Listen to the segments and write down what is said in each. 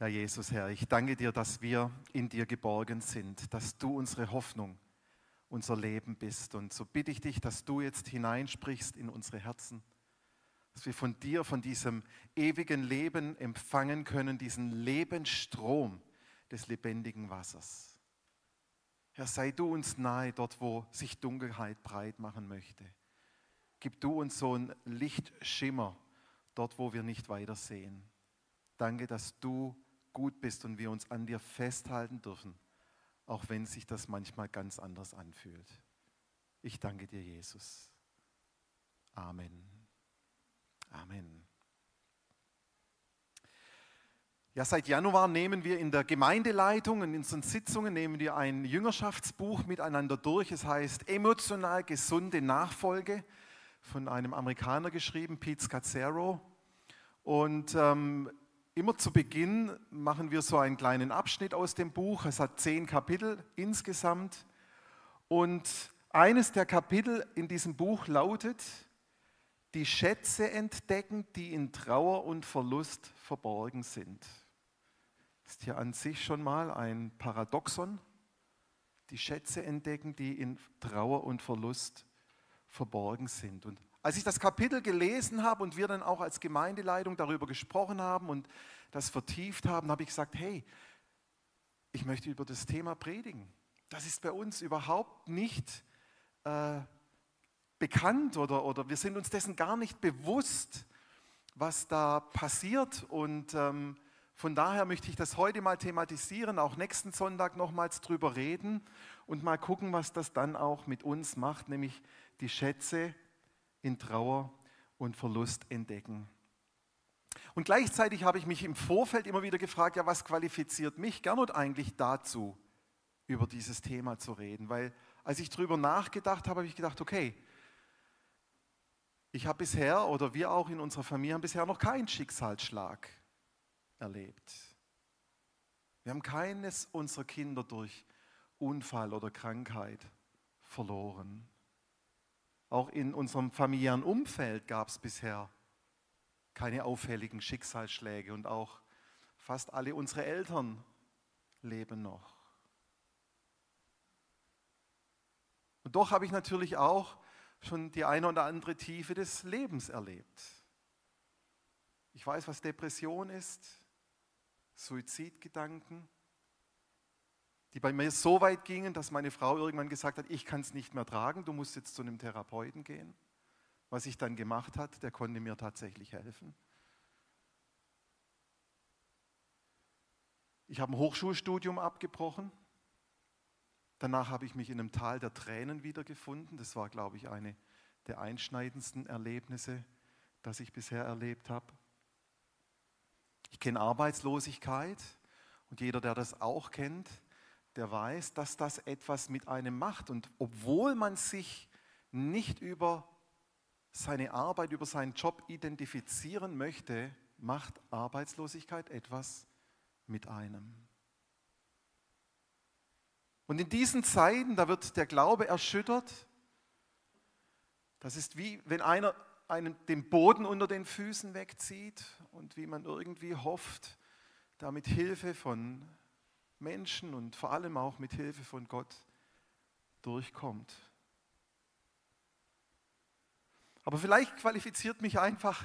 Ja, Jesus, Herr, ich danke dir, dass wir in dir geborgen sind, dass du unsere Hoffnung, unser Leben bist. Und so bitte ich dich, dass du jetzt hineinsprichst in unsere Herzen, dass wir von dir, von diesem ewigen Leben empfangen können, diesen Lebensstrom des lebendigen Wassers. Herr, sei du uns nahe dort, wo sich Dunkelheit breit machen möchte. Gib du uns so einen Lichtschimmer dort, wo wir nicht weitersehen. Danke, dass du gut bist und wir uns an dir festhalten dürfen, auch wenn sich das manchmal ganz anders anfühlt. Ich danke dir, Jesus. Amen. Amen. Ja, seit Januar nehmen wir in der Gemeindeleitung und in unseren Sitzungen nehmen wir ein Jüngerschaftsbuch miteinander durch. Es heißt Emotional gesunde Nachfolge von einem Amerikaner geschrieben, Pete Scazzaro. Und ähm, Immer zu Beginn machen wir so einen kleinen Abschnitt aus dem Buch. Es hat zehn Kapitel insgesamt. Und eines der Kapitel in diesem Buch lautet, die Schätze entdecken, die in Trauer und Verlust verborgen sind. Ist hier an sich schon mal ein Paradoxon. Die Schätze entdecken, die in Trauer und Verlust verborgen sind. Und als ich das Kapitel gelesen habe und wir dann auch als Gemeindeleitung darüber gesprochen haben und das vertieft haben, habe ich gesagt, hey, ich möchte über das Thema predigen. Das ist bei uns überhaupt nicht äh, bekannt oder, oder wir sind uns dessen gar nicht bewusst, was da passiert. Und ähm, von daher möchte ich das heute mal thematisieren, auch nächsten Sonntag nochmals drüber reden und mal gucken, was das dann auch mit uns macht, nämlich die Schätze in Trauer und Verlust entdecken. Und gleichzeitig habe ich mich im Vorfeld immer wieder gefragt, ja, was qualifiziert mich Gernot eigentlich dazu, über dieses Thema zu reden? Weil als ich darüber nachgedacht habe, habe ich gedacht, okay, ich habe bisher oder wir auch in unserer Familie haben bisher noch keinen Schicksalsschlag erlebt. Wir haben keines unserer Kinder durch Unfall oder Krankheit verloren. Auch in unserem familiären Umfeld gab es bisher keine auffälligen Schicksalsschläge und auch fast alle unsere Eltern leben noch. Und doch habe ich natürlich auch schon die eine oder andere Tiefe des Lebens erlebt. Ich weiß, was Depression ist, Suizidgedanken, die bei mir so weit gingen, dass meine Frau irgendwann gesagt hat, ich kann es nicht mehr tragen, du musst jetzt zu einem Therapeuten gehen. Was ich dann gemacht hat, der konnte mir tatsächlich helfen. Ich habe ein Hochschulstudium abgebrochen. Danach habe ich mich in einem Tal der Tränen wiedergefunden. Das war, glaube ich, eine der einschneidendsten Erlebnisse, das ich bisher erlebt habe. Ich kenne Arbeitslosigkeit und jeder, der das auch kennt, der weiß, dass das etwas mit einem macht. Und obwohl man sich nicht über seine Arbeit, über seinen Job identifizieren möchte, macht Arbeitslosigkeit etwas mit einem. Und in diesen Zeiten, da wird der Glaube erschüttert. Das ist wie wenn einer einen, den Boden unter den Füßen wegzieht und wie man irgendwie hofft, da mit Hilfe von Menschen und vor allem auch mit Hilfe von Gott durchkommt. Aber vielleicht qualifiziert mich einfach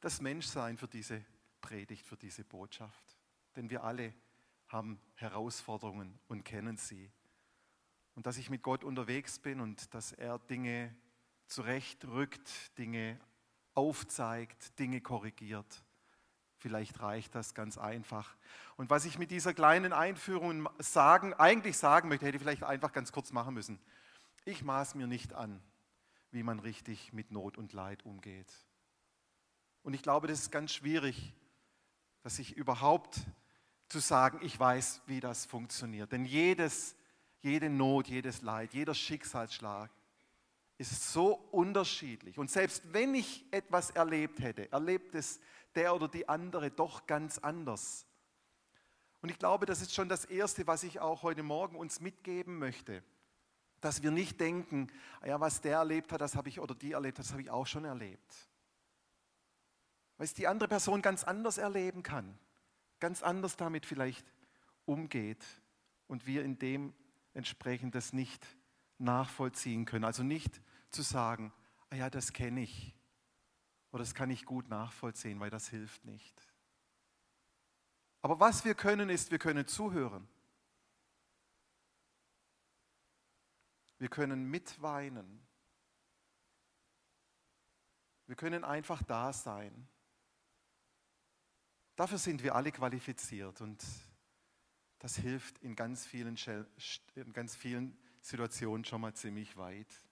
das Menschsein für diese Predigt, für diese Botschaft. Denn wir alle haben Herausforderungen und kennen sie. Und dass ich mit Gott unterwegs bin und dass er Dinge zurechtrückt, Dinge aufzeigt, Dinge korrigiert. Vielleicht reicht das ganz einfach. Und was ich mit dieser kleinen Einführung sagen, eigentlich sagen möchte, hätte ich vielleicht einfach ganz kurz machen müssen. Ich maß mir nicht an, wie man richtig mit Not und Leid umgeht. Und ich glaube, das ist ganz schwierig, dass ich überhaupt zu sagen, ich weiß, wie das funktioniert. Denn jedes, jede Not, jedes Leid, jeder Schicksalsschlag ist so unterschiedlich. Und selbst wenn ich etwas erlebt hätte, erlebt es der oder die andere doch ganz anders. Und ich glaube, das ist schon das Erste, was ich auch heute Morgen uns mitgeben möchte. Dass wir nicht denken, ja, was der erlebt hat, das habe ich oder die erlebt hat, das habe ich auch schon erlebt. Weil es die andere Person ganz anders erleben kann. ganz anders damit vielleicht umgeht und wir in dem entsprechend das nicht nachvollziehen können. Also nicht zu sagen, ah ja, das kenne ich oder das kann ich gut nachvollziehen, weil das hilft nicht. Aber was wir können, ist, wir können zuhören. Wir können mitweinen. Wir können einfach da sein. Dafür sind wir alle qualifiziert und das hilft in ganz vielen, in ganz vielen Situationen schon mal ziemlich weit.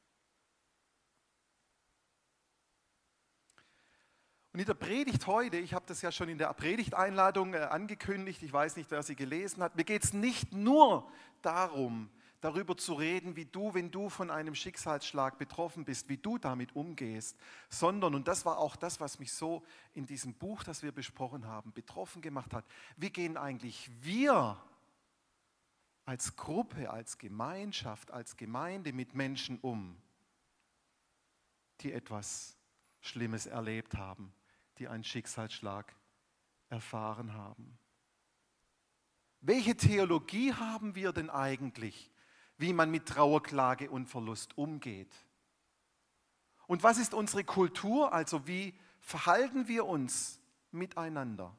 Und in der Predigt heute, ich habe das ja schon in der Predigteinladung äh, angekündigt, ich weiß nicht, wer sie gelesen hat, mir geht es nicht nur darum, darüber zu reden, wie du, wenn du von einem Schicksalsschlag betroffen bist, wie du damit umgehst, sondern, und das war auch das, was mich so in diesem Buch, das wir besprochen haben, betroffen gemacht hat, wie gehen eigentlich wir als Gruppe, als Gemeinschaft, als Gemeinde mit Menschen um, die etwas Schlimmes erlebt haben, die einen Schicksalsschlag erfahren haben. Welche Theologie haben wir denn eigentlich wie man mit Trauerklage und Verlust umgeht. Und was ist unsere Kultur? Also wie verhalten wir uns miteinander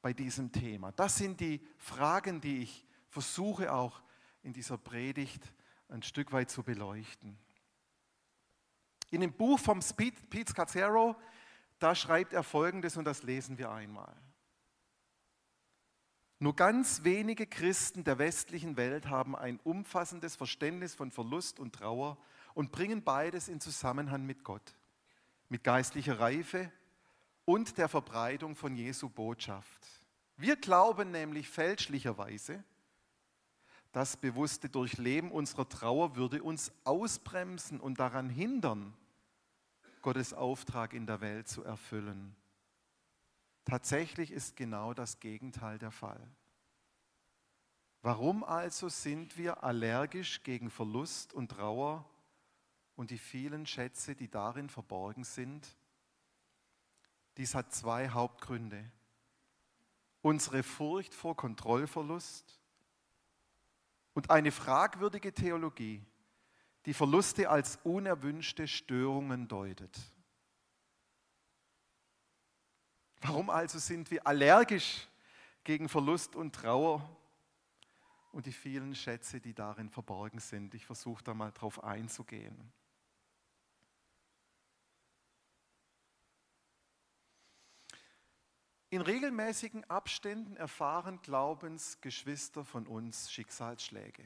bei diesem Thema? Das sind die Fragen, die ich versuche auch in dieser Predigt ein Stück weit zu beleuchten. In dem Buch vom Pete Scazzaro, da schreibt er Folgendes und das lesen wir einmal. Nur ganz wenige Christen der westlichen Welt haben ein umfassendes Verständnis von Verlust und Trauer und bringen beides in Zusammenhang mit Gott, mit geistlicher Reife und der Verbreitung von Jesu Botschaft. Wir glauben nämlich fälschlicherweise, das bewusste Durchleben unserer Trauer würde uns ausbremsen und daran hindern, Gottes Auftrag in der Welt zu erfüllen. Tatsächlich ist genau das Gegenteil der Fall. Warum also sind wir allergisch gegen Verlust und Trauer und die vielen Schätze, die darin verborgen sind? Dies hat zwei Hauptgründe. Unsere Furcht vor Kontrollverlust und eine fragwürdige Theologie, die Verluste als unerwünschte Störungen deutet. Warum also sind wir allergisch gegen Verlust und Trauer und die vielen Schätze, die darin verborgen sind? Ich versuche da mal drauf einzugehen. In regelmäßigen Abständen erfahren Glaubensgeschwister von uns Schicksalsschläge.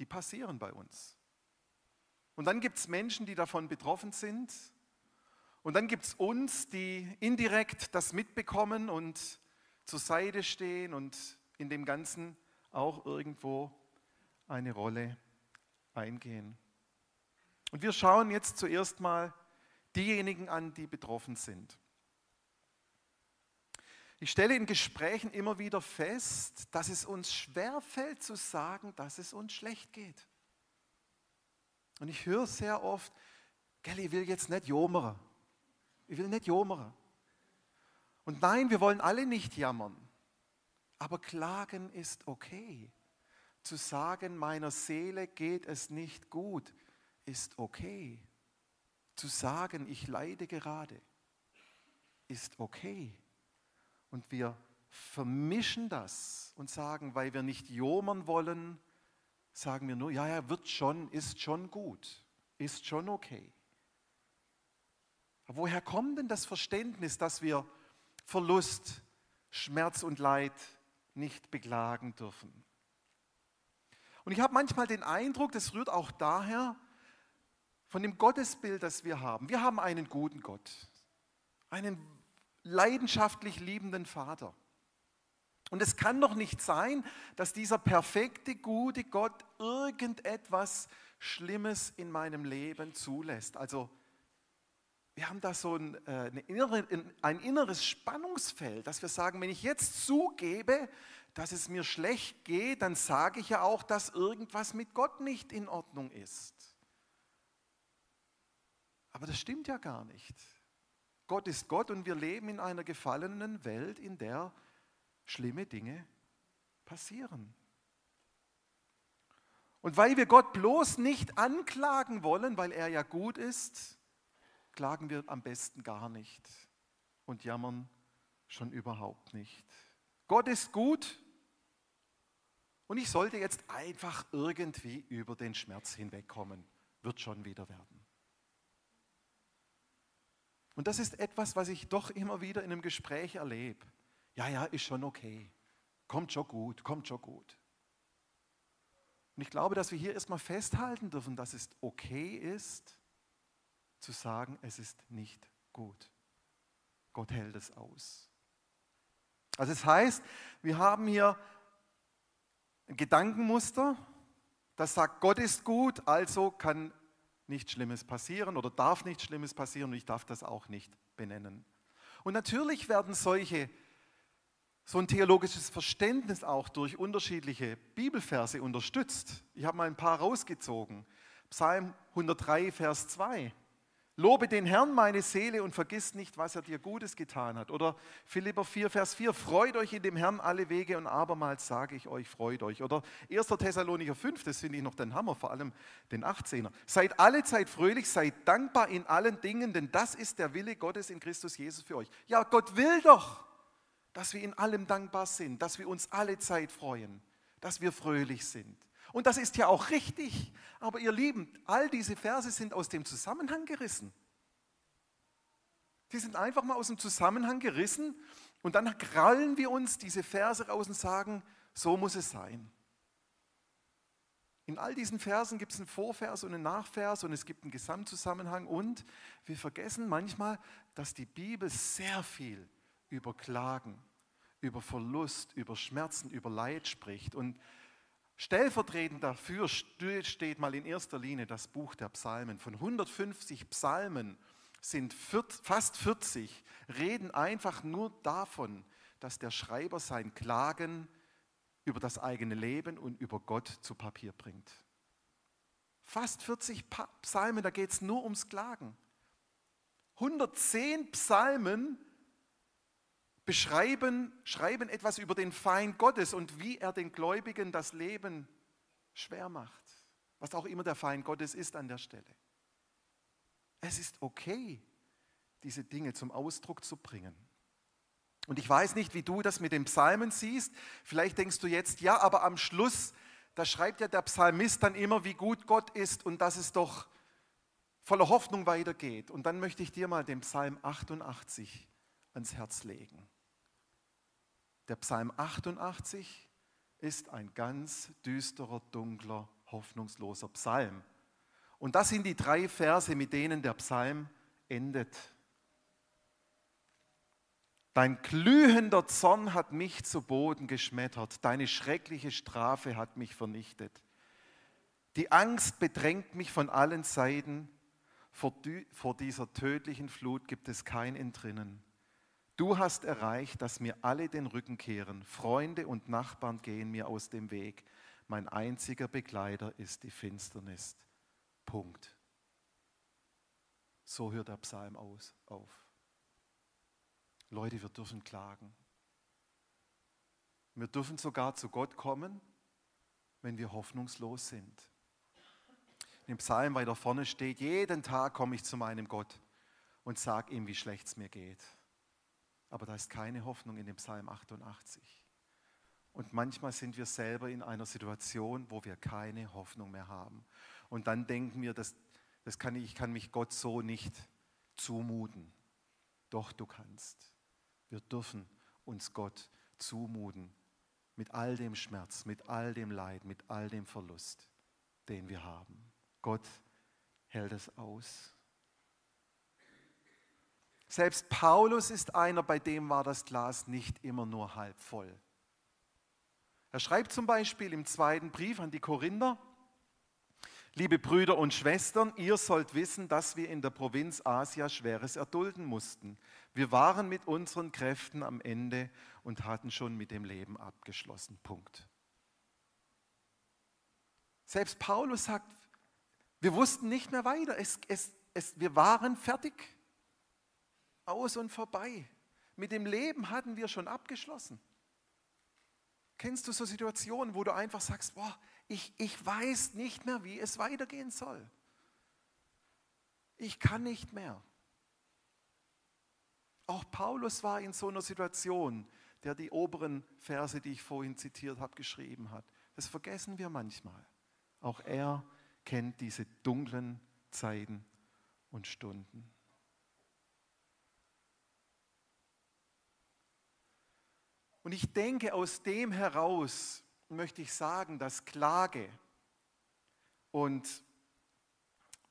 Die passieren bei uns. Und dann gibt es Menschen, die davon betroffen sind und dann gibt es uns, die indirekt das mitbekommen und zur Seite stehen und in dem Ganzen auch irgendwo eine Rolle eingehen. Und wir schauen jetzt zuerst mal diejenigen an, die betroffen sind. Ich stelle in Gesprächen immer wieder fest, dass es uns schwerfällt zu sagen, dass es uns schlecht geht. Und ich höre sehr oft, gell, ich will jetzt nicht jomeren. Ich will nicht jammern. Und nein, wir wollen alle nicht jammern. Aber klagen ist okay. Zu sagen, meiner Seele geht es nicht gut, ist okay. Zu sagen, ich leide gerade, ist okay. Und wir vermischen das und sagen, weil wir nicht jomern wollen, sagen wir nur, ja, ja, wird schon, ist schon gut, ist schon okay. Woher kommt denn das Verständnis, dass wir Verlust, Schmerz und Leid nicht beklagen dürfen? Und ich habe manchmal den Eindruck, das rührt auch daher von dem Gottesbild, das wir haben. Wir haben einen guten Gott, einen leidenschaftlich liebenden Vater. Und es kann doch nicht sein, dass dieser perfekte, gute Gott irgendetwas Schlimmes in meinem Leben zulässt. Also wir haben da so ein, äh, innere, ein inneres Spannungsfeld, dass wir sagen, wenn ich jetzt zugebe, dass es mir schlecht geht, dann sage ich ja auch, dass irgendwas mit Gott nicht in Ordnung ist. Aber das stimmt ja gar nicht. Gott ist Gott und wir leben in einer gefallenen Welt, in der schlimme Dinge passieren. Und weil wir Gott bloß nicht anklagen wollen, weil er ja gut ist, klagen wir am besten gar nicht und jammern schon überhaupt nicht. Gott ist gut und ich sollte jetzt einfach irgendwie über den Schmerz hinwegkommen. Wird schon wieder werden. Und das ist etwas, was ich doch immer wieder in einem Gespräch erlebe. Ja, ja, ist schon okay. Kommt schon gut, kommt schon gut. Und ich glaube, dass wir hier erstmal festhalten dürfen, dass es okay ist, zu sagen, es ist nicht gut. Gott hält es aus. Also es das heißt, wir haben hier ein Gedankenmuster, das sagt, Gott ist gut, also kann nichts Schlimmes passieren oder darf nichts Schlimmes passieren und ich darf das auch nicht benennen. Und natürlich werden solche, so ein theologisches Verständnis auch durch unterschiedliche Bibelverse unterstützt. Ich habe mal ein paar rausgezogen. Psalm 103, Vers 2. Lobe den Herrn, meine Seele, und vergiss nicht, was er dir Gutes getan hat. Oder Philipper 4, Vers 4, freut euch in dem Herrn alle Wege und abermals sage ich euch, freut euch. Oder 1. Thessalonicher 5, das finde ich noch den Hammer, vor allem den 18er. Seid alle Zeit fröhlich, seid dankbar in allen Dingen, denn das ist der Wille Gottes in Christus Jesus für euch. Ja, Gott will doch, dass wir in allem dankbar sind, dass wir uns alle Zeit freuen, dass wir fröhlich sind. Und das ist ja auch richtig. Aber ihr Lieben, all diese Verse sind aus dem Zusammenhang gerissen. Die sind einfach mal aus dem Zusammenhang gerissen und dann krallen wir uns diese Verse raus und sagen, so muss es sein. In all diesen Versen gibt es einen Vorvers und einen Nachvers und es gibt einen Gesamtzusammenhang und wir vergessen manchmal, dass die Bibel sehr viel über Klagen, über Verlust, über Schmerzen, über Leid spricht und Stellvertretend dafür steht mal in erster Linie das Buch der Psalmen. Von 150 Psalmen sind fast 40, reden einfach nur davon, dass der Schreiber sein Klagen über das eigene Leben und über Gott zu Papier bringt. Fast 40 Psalmen, da geht es nur ums Klagen. 110 Psalmen beschreiben, schreiben etwas über den Feind Gottes und wie er den Gläubigen das Leben schwer macht. Was auch immer der Feind Gottes ist an der Stelle. Es ist okay, diese Dinge zum Ausdruck zu bringen. Und ich weiß nicht, wie du das mit den Psalmen siehst. Vielleicht denkst du jetzt, ja, aber am Schluss, da schreibt ja der Psalmist dann immer, wie gut Gott ist und dass es doch voller Hoffnung weitergeht. Und dann möchte ich dir mal den Psalm 88 ans Herz legen. Der Psalm 88 ist ein ganz düsterer, dunkler, hoffnungsloser Psalm. Und das sind die drei Verse, mit denen der Psalm endet. Dein glühender Zorn hat mich zu Boden geschmettert, deine schreckliche Strafe hat mich vernichtet. Die Angst bedrängt mich von allen Seiten, vor, dieser tödlichen Flut gibt es kein Entrinnen. Du hast erreicht, dass mir alle den Rücken kehren. Freunde und Nachbarn gehen mir aus dem Weg. Mein einziger Begleiter ist die Finsternis. Punkt. So hört der Psalm aus, auf. Leute, wir dürfen klagen. Wir dürfen sogar zu Gott kommen, wenn wir hoffnungslos sind. Im Psalm weiter vorne steht, jeden Tag komme ich zu meinem Gott und sage ihm, wie schlecht es mir geht. Aber da ist keine Hoffnung in dem Psalm 88. Und manchmal sind wir selber in einer Situation, wo wir keine Hoffnung mehr haben. Und dann denken wir, das, das kann ich, ich kann mich Gott so nicht zumuten. Doch du kannst. Wir dürfen uns Gott zumuten mit all dem Schmerz, mit all dem Leid, mit all dem Verlust, den wir haben. Gott hält es aus. Selbst Paulus ist einer, bei dem war das Glas nicht immer nur halb voll. Er schreibt zum Beispiel im zweiten Brief an die Korinther, liebe Brüder und Schwestern, ihr sollt wissen, dass wir in der Provinz Asia Schweres erdulden mussten. Wir waren mit unseren Kräften am Ende und hatten schon mit dem Leben abgeschlossen. Punkt. Selbst Paulus sagt, wir wussten nicht mehr weiter. Es, es, es, wir waren fertig. Aus und vorbei. Mit dem Leben hatten wir schon abgeschlossen. Kennst du so Situationen, wo du einfach sagst, boah, ich, ich weiß nicht mehr, wie es weitergehen soll. Ich kann nicht mehr. Auch Paulus war in so einer Situation, der die oberen Verse, die ich vorhin zitiert habe, geschrieben hat. Das vergessen wir manchmal. Auch er kennt diese dunklen Zeiten und Stunden. Und ich denke, aus dem heraus möchte ich sagen, dass Klage und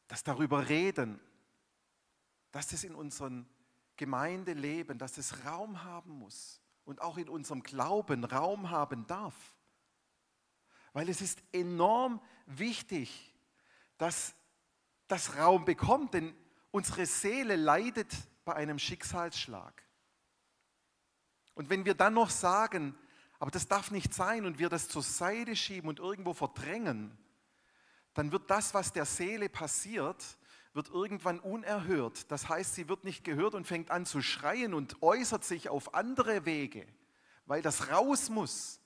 das darüber reden, dass es in unserem Gemeindeleben, dass es Raum haben muss und auch in unserem Glauben Raum haben darf. Weil es ist enorm wichtig, dass das Raum bekommt, denn unsere Seele leidet bei einem Schicksalsschlag. Und wenn wir dann noch sagen, aber das darf nicht sein und wir das zur Seite schieben und irgendwo verdrängen, dann wird das, was der Seele passiert, wird irgendwann unerhört. Das heißt, sie wird nicht gehört und fängt an zu schreien und äußert sich auf andere Wege, weil das raus muss.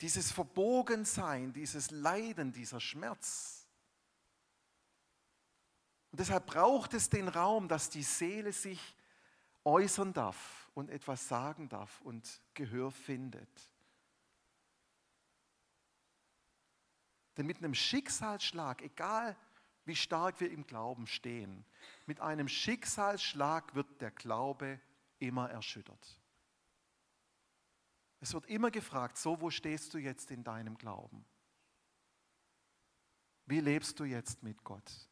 Dieses Verbogensein, dieses Leiden, dieser Schmerz. Und deshalb braucht es den Raum, dass die Seele sich äußern darf und etwas sagen darf und Gehör findet. Denn mit einem Schicksalsschlag, egal wie stark wir im Glauben stehen, mit einem Schicksalsschlag wird der Glaube immer erschüttert. Es wird immer gefragt, so wo stehst du jetzt in deinem Glauben? Wie lebst du jetzt mit Gott?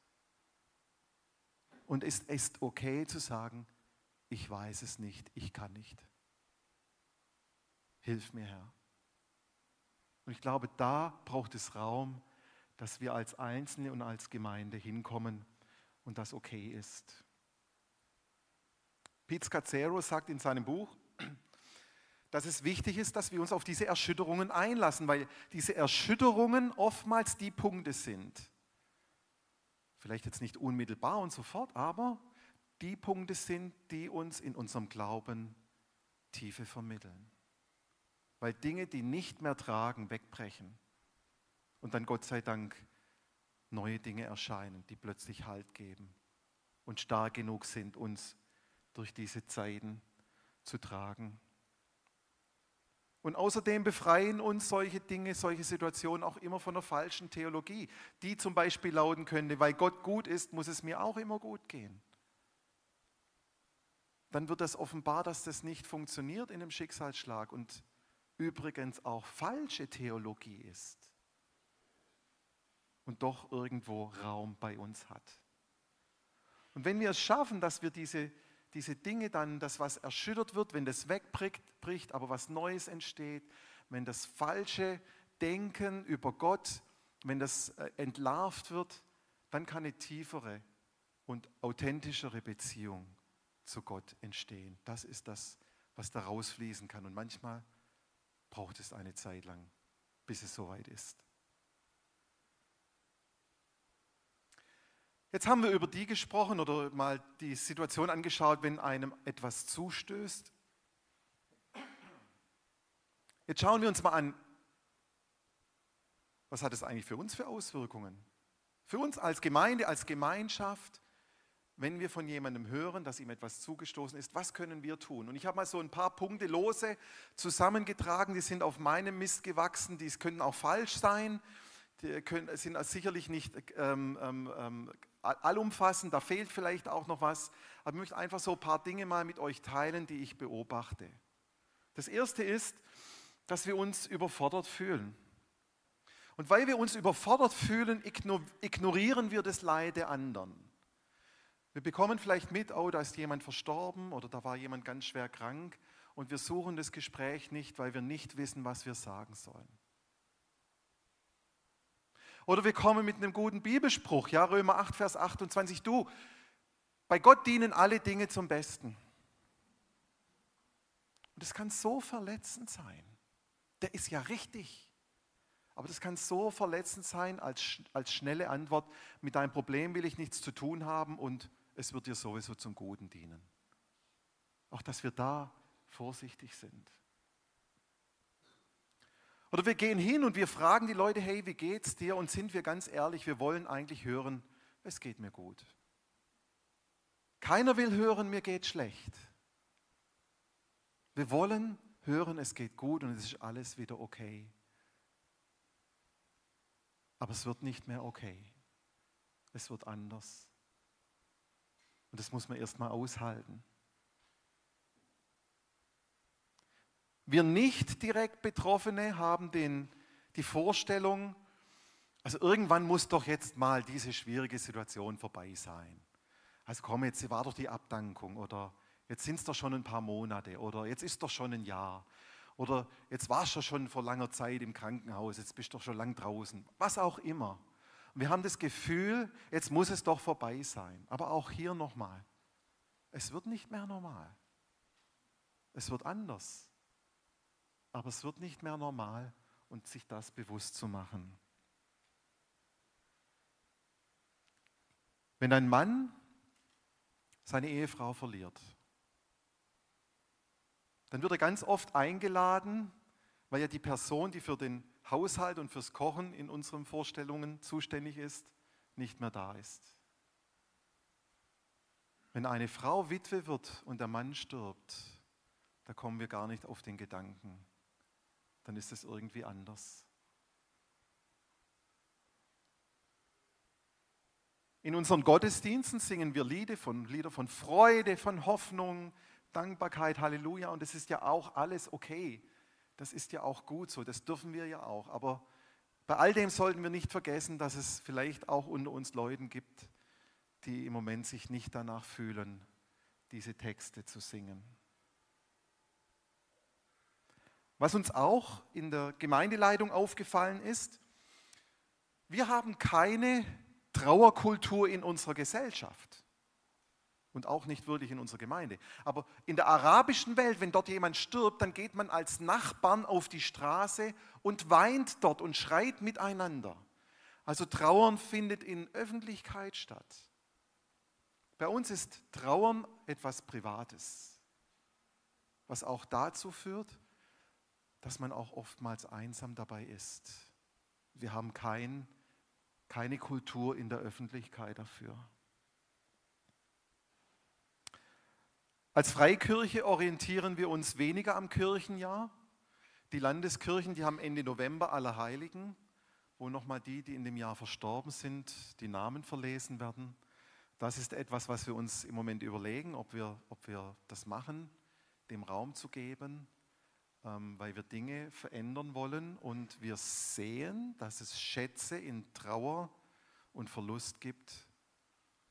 Und es ist okay zu sagen, ich weiß es nicht, ich kann nicht. Hilf mir, Herr. Und ich glaube, da braucht es Raum, dass wir als Einzelne und als Gemeinde hinkommen und das okay ist. Pete Scazzero sagt in seinem Buch, dass es wichtig ist, dass wir uns auf diese Erschütterungen einlassen, weil diese Erschütterungen oftmals die Punkte sind. Vielleicht jetzt nicht unmittelbar und sofort, aber die Punkte sind, die uns in unserem Glauben Tiefe vermitteln. Weil Dinge, die nicht mehr tragen, wegbrechen und dann Gott sei Dank neue Dinge erscheinen, die plötzlich Halt geben und stark genug sind, uns durch diese Zeiten zu tragen. Und außerdem befreien uns solche Dinge, solche Situationen auch immer von einer falschen Theologie, die zum Beispiel lauten könnte, weil Gott gut ist, muss es mir auch immer gut gehen dann wird das offenbar, dass das nicht funktioniert in einem Schicksalsschlag und übrigens auch falsche Theologie ist und doch irgendwo Raum bei uns hat. Und wenn wir es schaffen, dass wir diese, diese Dinge dann, das was erschüttert wird, wenn das wegbricht, aber was Neues entsteht, wenn das falsche Denken über Gott, wenn das äh, entlarvt wird, dann kann eine tiefere und authentischere Beziehung zu Gott entstehen. Das ist das, was da rausfließen kann. Und manchmal braucht es eine Zeit lang, bis es soweit ist. Jetzt haben wir über die gesprochen oder mal die Situation angeschaut, wenn einem etwas zustößt. Jetzt schauen wir uns mal an, was hat es eigentlich für uns für Auswirkungen? Für uns als Gemeinde, als Gemeinschaft, wenn wir von jemandem hören, dass ihm etwas zugestoßen ist, was können wir tun? Und ich habe mal so ein paar Punkte lose zusammengetragen, die sind auf meinem Mist gewachsen, die können auch falsch sein, die können, sind sicherlich nicht ähm, ähm, ähm, allumfassend, da fehlt vielleicht auch noch was, aber ich möchte einfach so ein paar Dinge mal mit euch teilen, die ich beobachte. Das erste ist, dass wir uns überfordert fühlen. Und weil wir uns überfordert fühlen, ignorieren wir das Leid der anderen. Wir bekommen vielleicht mit, oh, da ist jemand verstorben oder da war jemand ganz schwer krank und wir suchen das Gespräch nicht, weil wir nicht wissen, was wir sagen sollen. Oder wir kommen mit einem guten Bibelspruch, ja, Römer 8, Vers 28, du, bei Gott dienen alle Dinge zum Besten. Und das kann so verletzend sein. Der ist ja richtig. Aber das kann so verletzend sein als, als schnelle Antwort, mit deinem Problem will ich nichts zu tun haben und es wird dir sowieso zum Guten dienen. Auch dass wir da vorsichtig sind. Oder wir gehen hin und wir fragen die Leute, hey, wie geht's dir? Und sind wir ganz ehrlich, wir wollen eigentlich hören, es geht mir gut. Keiner will hören, mir geht schlecht. Wir wollen hören, es geht gut und es ist alles wieder okay. Aber es wird nicht mehr okay. Es wird anders. Und das muss man erstmal aushalten. Wir nicht direkt Betroffene haben den, die Vorstellung, also irgendwann muss doch jetzt mal diese schwierige Situation vorbei sein. Also komm, jetzt war doch die Abdankung oder jetzt sind es doch schon ein paar Monate oder jetzt ist doch schon ein Jahr oder jetzt warst du schon vor langer Zeit im Krankenhaus, jetzt bist du doch schon lang draußen, was auch immer. Wir haben das Gefühl, jetzt muss es doch vorbei sein. Aber auch hier nochmal, es wird nicht mehr normal. Es wird anders. Aber es wird nicht mehr normal und sich das bewusst zu machen. Wenn ein Mann seine Ehefrau verliert, dann wird er ganz oft eingeladen, weil ja die Person, die für den Haushalt und fürs Kochen in unseren Vorstellungen zuständig ist, nicht mehr da ist. Wenn eine Frau Witwe wird und der Mann stirbt, da kommen wir gar nicht auf den Gedanken. Dann ist es irgendwie anders. In unseren Gottesdiensten singen wir Lieder von, Lieder von Freude, von Hoffnung, Dankbarkeit, Halleluja. Und das ist ja auch alles okay. Das ist ja auch gut so. Das dürfen wir ja auch. Aber bei all dem sollten wir nicht vergessen, dass es vielleicht auch unter uns Leuten gibt, die im Moment sich nicht danach fühlen, diese Texte zu singen. Was uns auch in der Gemeindeleitung aufgefallen ist, wir haben keine Trauerkultur in unserer Gesellschaft und auch nicht wirklich in unserer Gemeinde. Aber in der arabischen Welt, wenn dort jemand stirbt, dann geht man als Nachbarn auf die Straße und weint dort und schreit miteinander. Also Trauern findet in Öffentlichkeit statt. Bei uns ist Trauern etwas Privates, was auch dazu führt, dass man auch oftmals einsam dabei ist. Wir haben kein, keine Kultur in der Öffentlichkeit dafür. Als Freikirche orientieren wir uns weniger am Kirchenjahr. Die Landeskirchen, die haben Ende November Allerheiligen, wo nochmal die, die in dem Jahr verstorben sind, die Namen verlesen werden. Das ist etwas, was wir uns im Moment überlegen, ob wir, ob wir das machen, dem Raum zu geben, ähm, weil wir Dinge verändern wollen und wir sehen, dass es Schätze in Trauer und Verlust gibt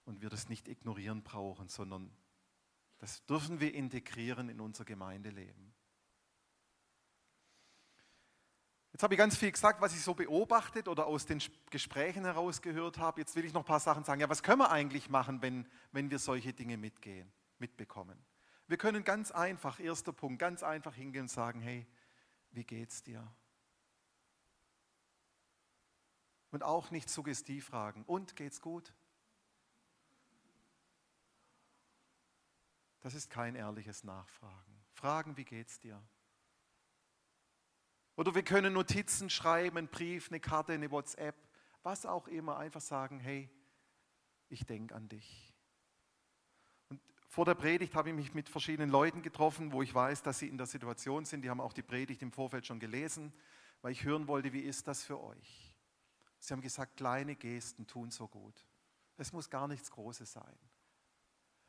und wir das nicht ignorieren brauchen, sondern das dürfen wir integrieren in unser Gemeindeleben. Jetzt habe ich ganz viel gesagt, was ich so beobachtet oder aus den Gesprächen herausgehört habe. Jetzt will ich noch ein paar Sachen sagen. Ja, was können wir eigentlich machen, wenn, wenn wir solche Dinge mitgehen, mitbekommen? Wir können ganz einfach, erster Punkt, ganz einfach hingehen und sagen, hey, wie geht's dir? Und auch nicht suggestiv fragen, und geht's gut? Das ist kein ehrliches Nachfragen. Fragen, wie geht's dir? Oder wir können Notizen schreiben, einen Brief, eine Karte, eine WhatsApp, was auch immer, einfach sagen, hey, ich denke an dich. Und vor der Predigt habe ich mich mit verschiedenen Leuten getroffen, wo ich weiß, dass sie in der Situation sind. Die haben auch die Predigt im Vorfeld schon gelesen, weil ich hören wollte, wie ist das für euch? Sie haben gesagt, kleine Gesten tun so gut. Es muss gar nichts Großes sein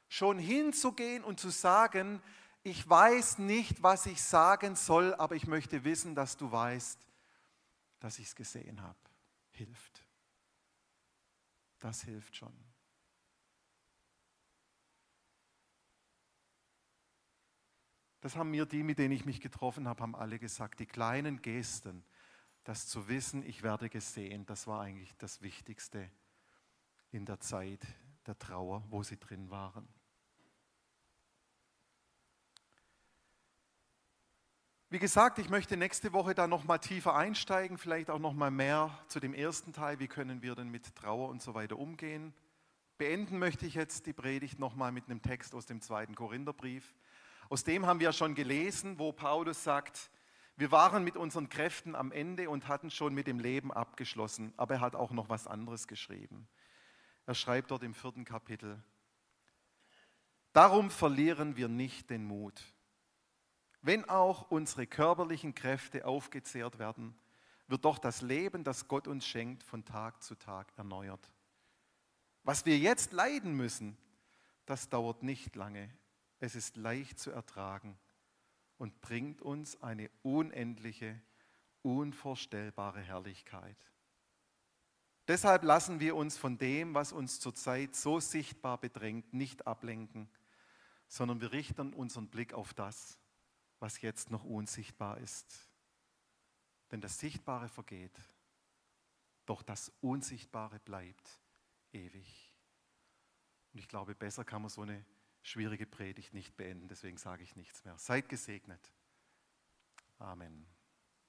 schon hinzugehen und zu sagen, ich weiß nicht, was ich sagen soll, aber ich möchte wissen, dass du weißt, dass ich es gesehen habe, hilft. Das hilft schon. Das haben mir die, mit denen ich mich getroffen habe, haben alle gesagt, die kleinen Gesten, das zu wissen, ich werde gesehen, das war eigentlich das Wichtigste in der Zeit der Trauer, wo sie drin waren. Wie gesagt, ich möchte nächste Woche da noch mal tiefer einsteigen, vielleicht auch noch mal mehr zu dem ersten Teil, wie können wir denn mit Trauer und so weiter umgehen. Beenden möchte ich jetzt die Predigt noch mal mit einem Text aus dem zweiten Korintherbrief. Aus dem haben wir schon gelesen, wo Paulus sagt, wir waren mit unseren Kräften am Ende und hatten schon mit dem Leben abgeschlossen. Aber er hat auch noch was anderes geschrieben. Er schreibt dort im vierten Kapitel, Darum verlieren wir nicht den Mut. Wenn auch unsere körperlichen Kräfte aufgezehrt werden, wird doch das Leben, das Gott uns schenkt, von Tag zu Tag erneuert. Was wir jetzt leiden müssen, das dauert nicht lange. Es ist leicht zu ertragen und bringt uns eine unendliche, unvorstellbare Herrlichkeit. Deshalb lassen wir uns von dem, was uns zurzeit so sichtbar bedrängt, nicht ablenken, sondern wir richten unseren Blick auf das, was jetzt noch unsichtbar ist. Denn das Sichtbare vergeht, doch das Unsichtbare bleibt ewig. Und ich glaube, besser kann man so eine schwierige Predigt nicht beenden. Deswegen sage ich nichts mehr. Seid gesegnet. Amen.